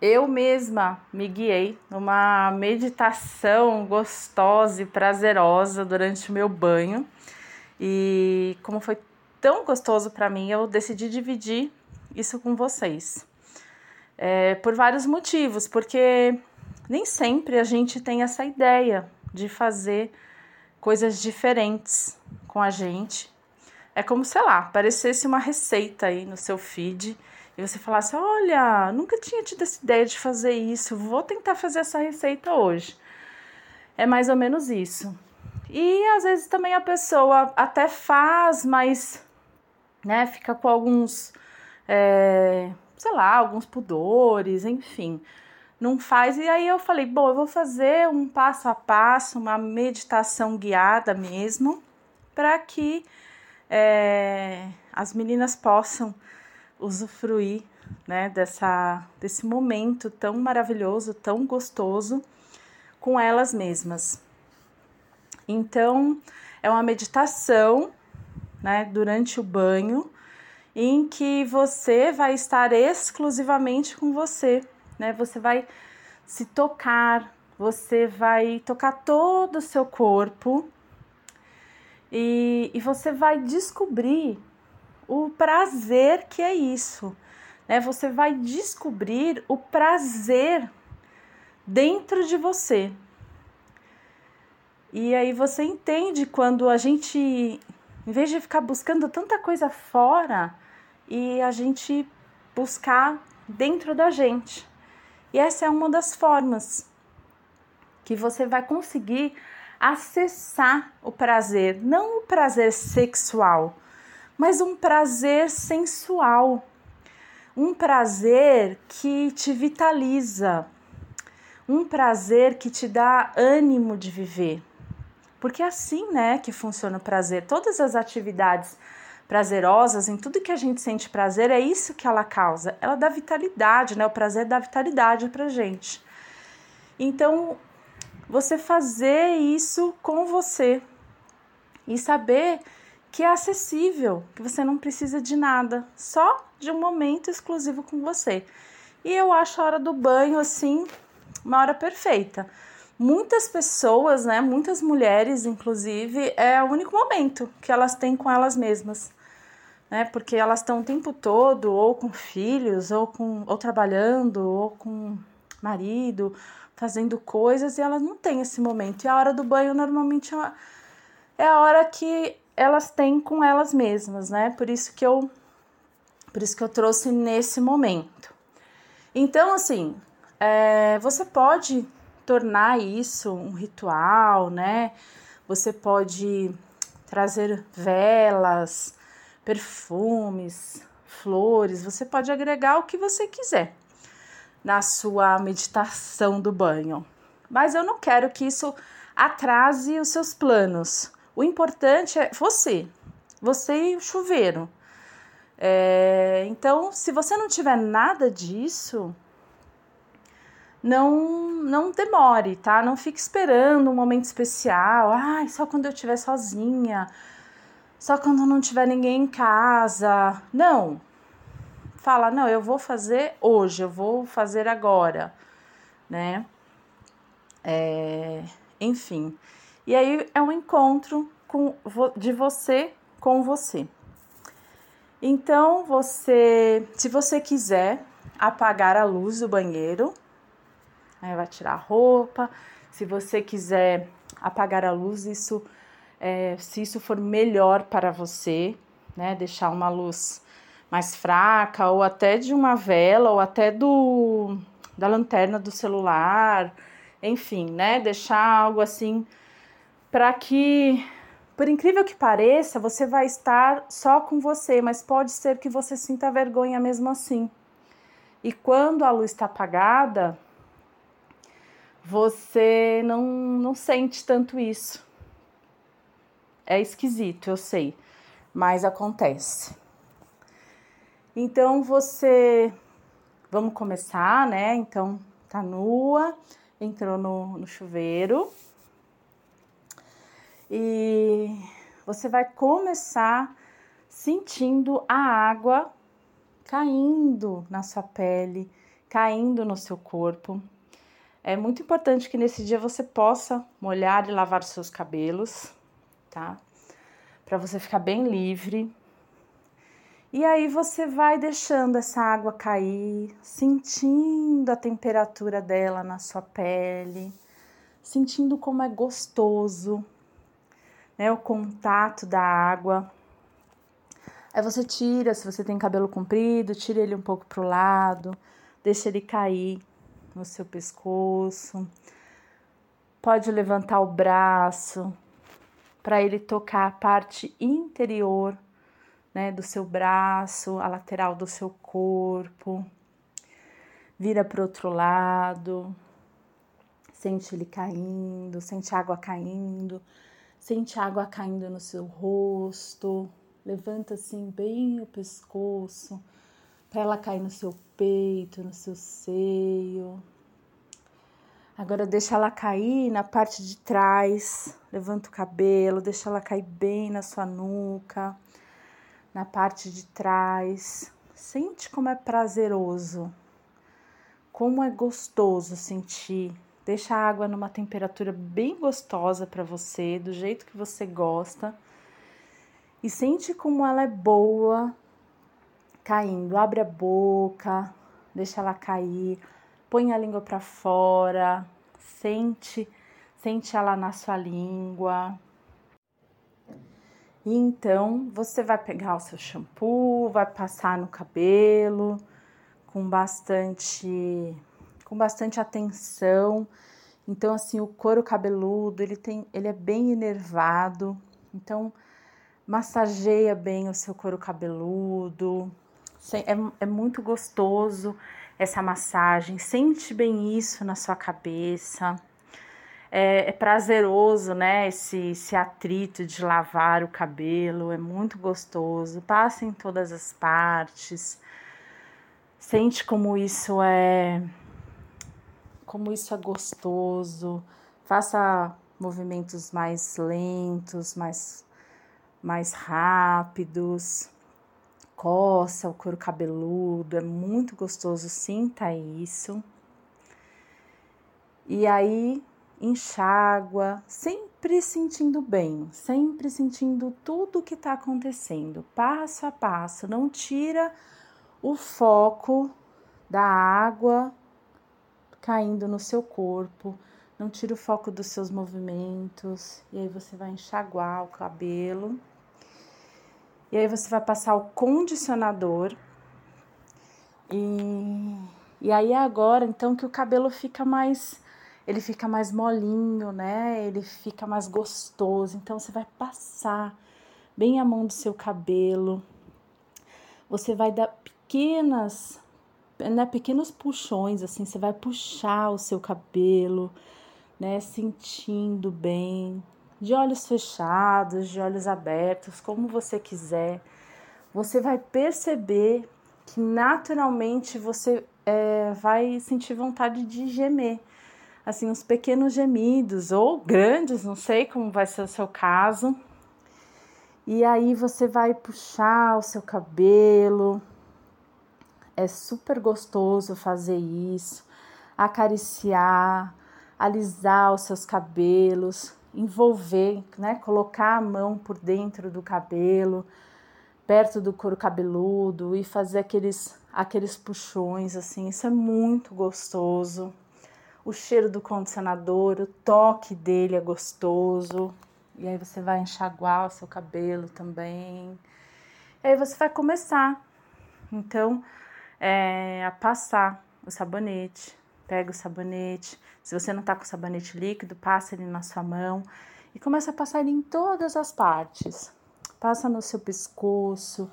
eu mesma me guiei numa meditação gostosa e prazerosa durante o meu banho. E como foi tão gostoso para mim, eu decidi dividir isso com vocês. É, por vários motivos, porque nem sempre a gente tem essa ideia de fazer coisas diferentes com a gente. É como, sei lá, parecesse uma receita aí no seu feed e você falasse: Olha, nunca tinha tido essa ideia de fazer isso, vou tentar fazer essa receita hoje. É mais ou menos isso. E às vezes também a pessoa até faz, mas né, fica com alguns, é, sei lá, alguns pudores, enfim, não faz. E aí eu falei: Bom, eu vou fazer um passo a passo, uma meditação guiada mesmo, para que é, as meninas possam usufruir né, dessa, desse momento tão maravilhoso, tão gostoso com elas mesmas. Então, é uma meditação né, durante o banho em que você vai estar exclusivamente com você, né? Você vai se tocar, você vai tocar todo o seu corpo e, e você vai descobrir prazer que é isso. Né? Você vai descobrir o prazer dentro de você. E aí você entende quando a gente, em vez de ficar buscando tanta coisa fora, e a gente buscar dentro da gente. E essa é uma das formas que você vai conseguir acessar o prazer, não o prazer sexual, mas um prazer sensual, um prazer que te vitaliza, um prazer que te dá ânimo de viver. Porque é assim, né, que funciona o prazer. Todas as atividades prazerosas, em tudo que a gente sente prazer, é isso que ela causa. Ela dá vitalidade, né? O prazer dá vitalidade pra gente. Então, você fazer isso com você e saber que é acessível, que você não precisa de nada, só de um momento exclusivo com você. E eu acho a hora do banho assim uma hora perfeita. Muitas pessoas, né, muitas mulheres inclusive, é o único momento que elas têm com elas mesmas. Né? Porque elas estão o tempo todo ou com filhos, ou com ou trabalhando, ou com marido, fazendo coisas e elas não têm esse momento. E a hora do banho normalmente é, é a hora que elas têm com elas mesmas, né? Por isso que eu por isso que eu trouxe nesse momento. Então, assim, é, você pode tornar isso um ritual, né? Você pode trazer velas, perfumes, flores, você pode agregar o que você quiser na sua meditação do banho. Mas eu não quero que isso atrase os seus planos. O importante é você, você e o chuveiro. É, então, se você não tiver nada disso, não não demore, tá? Não fique esperando um momento especial. Ai, só quando eu estiver sozinha. Só quando não tiver ninguém em casa. Não. Fala, não, eu vou fazer hoje, eu vou fazer agora, né? É, enfim. E aí é um encontro com, de você com você. Então, você, se você quiser apagar a luz do banheiro, aí vai tirar a roupa. Se você quiser apagar a luz, isso, é, se isso for melhor para você, né, deixar uma luz mais fraca, ou até de uma vela, ou até do da lanterna do celular, enfim, né, deixar algo assim para que, por incrível que pareça, você vai estar só com você, mas pode ser que você sinta vergonha mesmo assim. E quando a luz está apagada, você não, não sente tanto isso. É esquisito, eu sei, mas acontece. Então você. Vamos começar, né? Então tá nua, entrou no, no chuveiro e você vai começar sentindo a água caindo na sua pele, caindo no seu corpo. É muito importante que nesse dia você possa molhar e lavar os seus cabelos, tá? Para você ficar bem livre. E aí você vai deixando essa água cair, sentindo a temperatura dela na sua pele, sentindo como é gostoso, né, o contato da água. Aí você tira, se você tem cabelo comprido, tira ele um pouco pro lado, deixa ele cair no seu pescoço. Pode levantar o braço para ele tocar a parte interior, né, do seu braço, a lateral do seu corpo. Vira para o outro lado. Sente ele caindo, sente água caindo, sente água caindo no seu rosto. Levanta assim bem o pescoço para ela cair no seu peito, no seu seio. Agora deixa ela cair na parte de trás, levanta o cabelo, deixa ela cair bem na sua nuca, na parte de trás. Sente como é prazeroso, como é gostoso sentir. Deixa a água numa temperatura bem gostosa para você, do jeito que você gosta. E sente como ela é boa caindo. Abre a boca, deixa ela cair, põe a língua para fora, sente, sente ela na sua língua. E então você vai pegar o seu shampoo, vai passar no cabelo com bastante com bastante atenção. Então assim, o couro cabeludo, ele tem ele é bem enervado. Então massageia bem o seu couro cabeludo, é, é muito gostoso essa massagem. Sente bem isso na sua cabeça. É, é, prazeroso, né? Esse, esse atrito de lavar o cabelo, é muito gostoso. Passa em todas as partes. Sente como isso é como isso é gostoso. Faça movimentos mais lentos, mais mais rápidos coça o couro cabeludo, é muito gostoso, sinta isso. E aí enxágua, sempre sentindo bem, sempre sentindo tudo o que está acontecendo, passo a passo, não tira o foco da água caindo no seu corpo, não tira o foco dos seus movimentos, e aí você vai enxaguar o cabelo. E aí você vai passar o condicionador. E, e aí agora, então, que o cabelo fica mais. Ele fica mais molinho, né? Ele fica mais gostoso. Então você vai passar bem a mão do seu cabelo. Você vai dar pequenas, né, pequenos puxões assim, você vai puxar o seu cabelo, né, sentindo bem de olhos fechados, de olhos abertos, como você quiser, você vai perceber que naturalmente você é, vai sentir vontade de gemer. Assim, uns pequenos gemidos ou grandes, não sei como vai ser o seu caso. E aí você vai puxar o seu cabelo. É super gostoso fazer isso, acariciar, alisar os seus cabelos, envolver, né? Colocar a mão por dentro do cabelo, perto do couro cabeludo e fazer aqueles aqueles puxões assim. Isso é muito gostoso. O cheiro do condicionador, o toque dele é gostoso. E aí você vai enxaguar o seu cabelo também. E aí você vai começar, então, é, a passar o sabonete Pega o sabonete. Se você não tá com sabonete líquido, passa ele na sua mão e começa a passar ele em todas as partes. Passa no seu pescoço,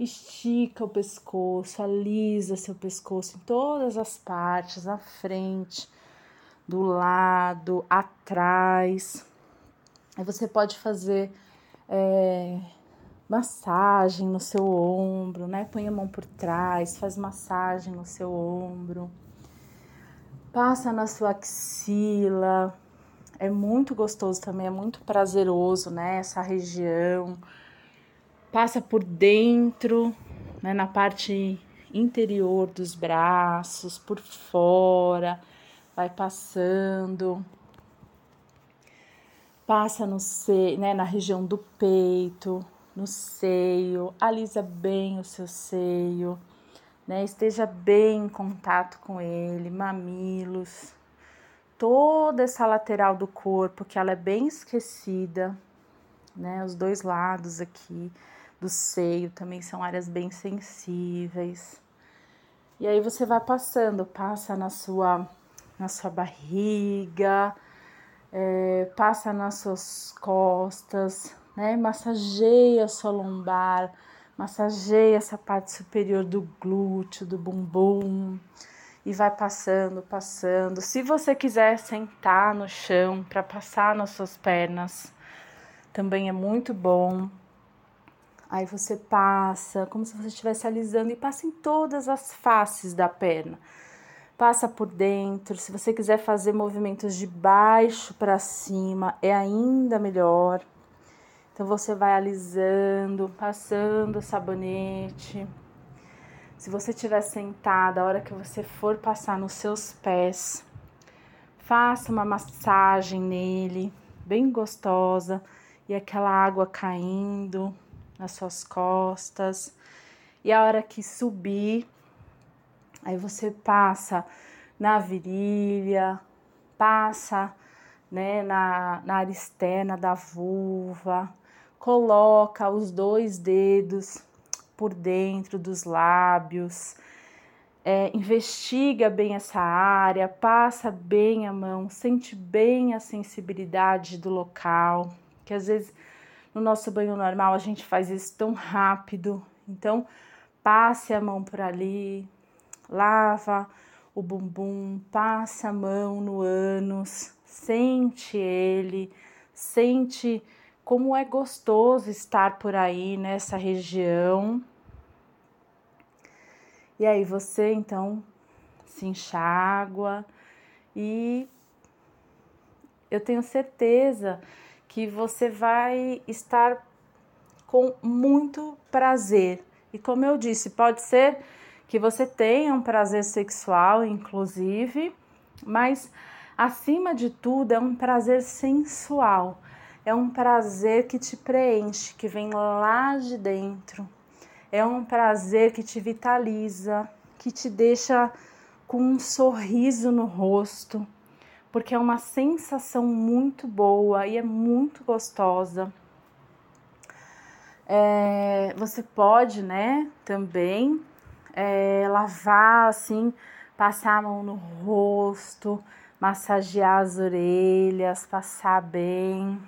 estica o pescoço, alisa seu pescoço em todas as partes, na frente, do lado, atrás. Aí você pode fazer é, massagem no seu ombro, né? Põe a mão por trás, faz massagem no seu ombro passa na sua axila. É muito gostoso também, é muito prazeroso, né? Essa região. Passa por dentro, né? Na parte interior dos braços, por fora, vai passando, passa no seio, né, na região do peito, no seio, alisa bem o seu seio, né, esteja bem em contato com ele, mamilos, toda essa lateral do corpo que ela é bem esquecida, né, os dois lados aqui do seio também são áreas bem sensíveis. E aí você vai passando, passa na sua na sua barriga, é, passa nas suas costas, né? Massageia a sua lombar, massageia essa parte superior do glúteo, do bumbum e vai passando, passando. Se você quiser sentar no chão para passar nas suas pernas, também é muito bom. Aí você passa, como se você estivesse alisando e passa em todas as faces da perna passa por dentro. Se você quiser fazer movimentos de baixo para cima, é ainda melhor. Então você vai alisando, passando o sabonete. Se você estiver sentada, a hora que você for passar nos seus pés, faça uma massagem nele, bem gostosa, e aquela água caindo nas suas costas. E a hora que subir, Aí você passa na virilha, passa né, na, na área externa da vulva, coloca os dois dedos por dentro dos lábios, é, investiga bem essa área, passa bem a mão, sente bem a sensibilidade do local, que às vezes no nosso banho normal a gente faz isso tão rápido, então passe a mão por ali, lava o bumbum, passa a mão no ânus, sente ele, sente como é gostoso estar por aí nessa região. E aí você então se enxágua e eu tenho certeza que você vai estar com muito prazer. E como eu disse, pode ser que você tenha um prazer sexual, inclusive, mas acima de tudo é um prazer sensual, é um prazer que te preenche, que vem lá de dentro, é um prazer que te vitaliza, que te deixa com um sorriso no rosto, porque é uma sensação muito boa e é muito gostosa. É, você pode, né, também é, lavar assim, passar a mão no rosto, massagear as orelhas, passar bem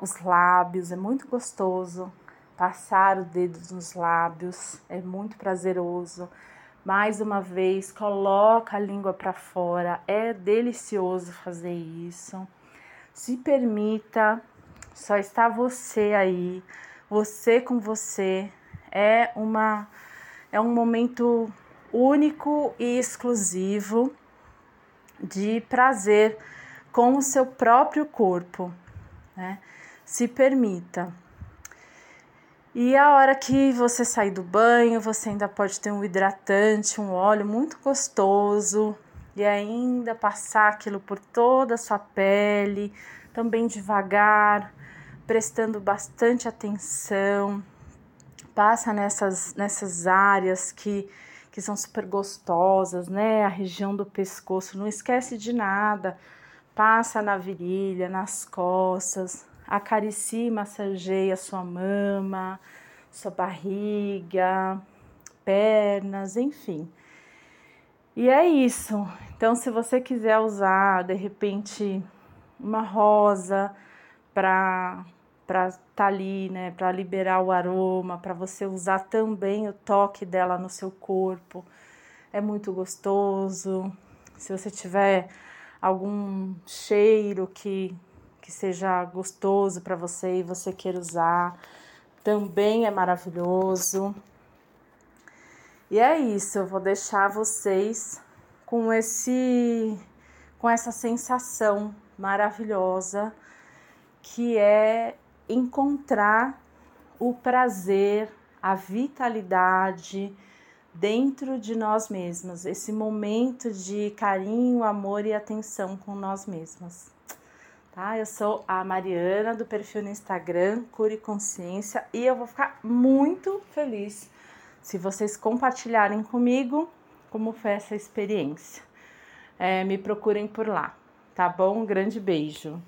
os lábios, é muito gostoso. Passar o dedo nos lábios é muito prazeroso. Mais uma vez, coloca a língua para fora, é delicioso fazer isso. Se permita, só está você aí, você com você. É uma é um momento único e exclusivo de prazer com o seu próprio corpo, né? Se permita. E a hora que você sair do banho, você ainda pode ter um hidratante, um óleo muito gostoso e ainda passar aquilo por toda a sua pele, também devagar, prestando bastante atenção passa nessas, nessas áreas que, que são super gostosas, né? A região do pescoço, não esquece de nada. Passa na virilha, nas costas, acaricia e massageia sua mama, sua barriga, pernas, enfim. E é isso. Então, se você quiser usar de repente uma rosa para para estar tá ali, né, para liberar o aroma, para você usar também o toque dela no seu corpo. É muito gostoso. Se você tiver algum cheiro que, que seja gostoso para você e você queira usar, também é maravilhoso. E é isso, eu vou deixar vocês com esse com essa sensação maravilhosa que é encontrar o prazer, a vitalidade dentro de nós mesmos, esse momento de carinho, amor e atenção com nós mesmos. Tá? Eu sou a Mariana do perfil no Instagram Cure Consciência e eu vou ficar muito feliz se vocês compartilharem comigo como foi essa experiência. É, me procurem por lá, tá bom? Um grande beijo.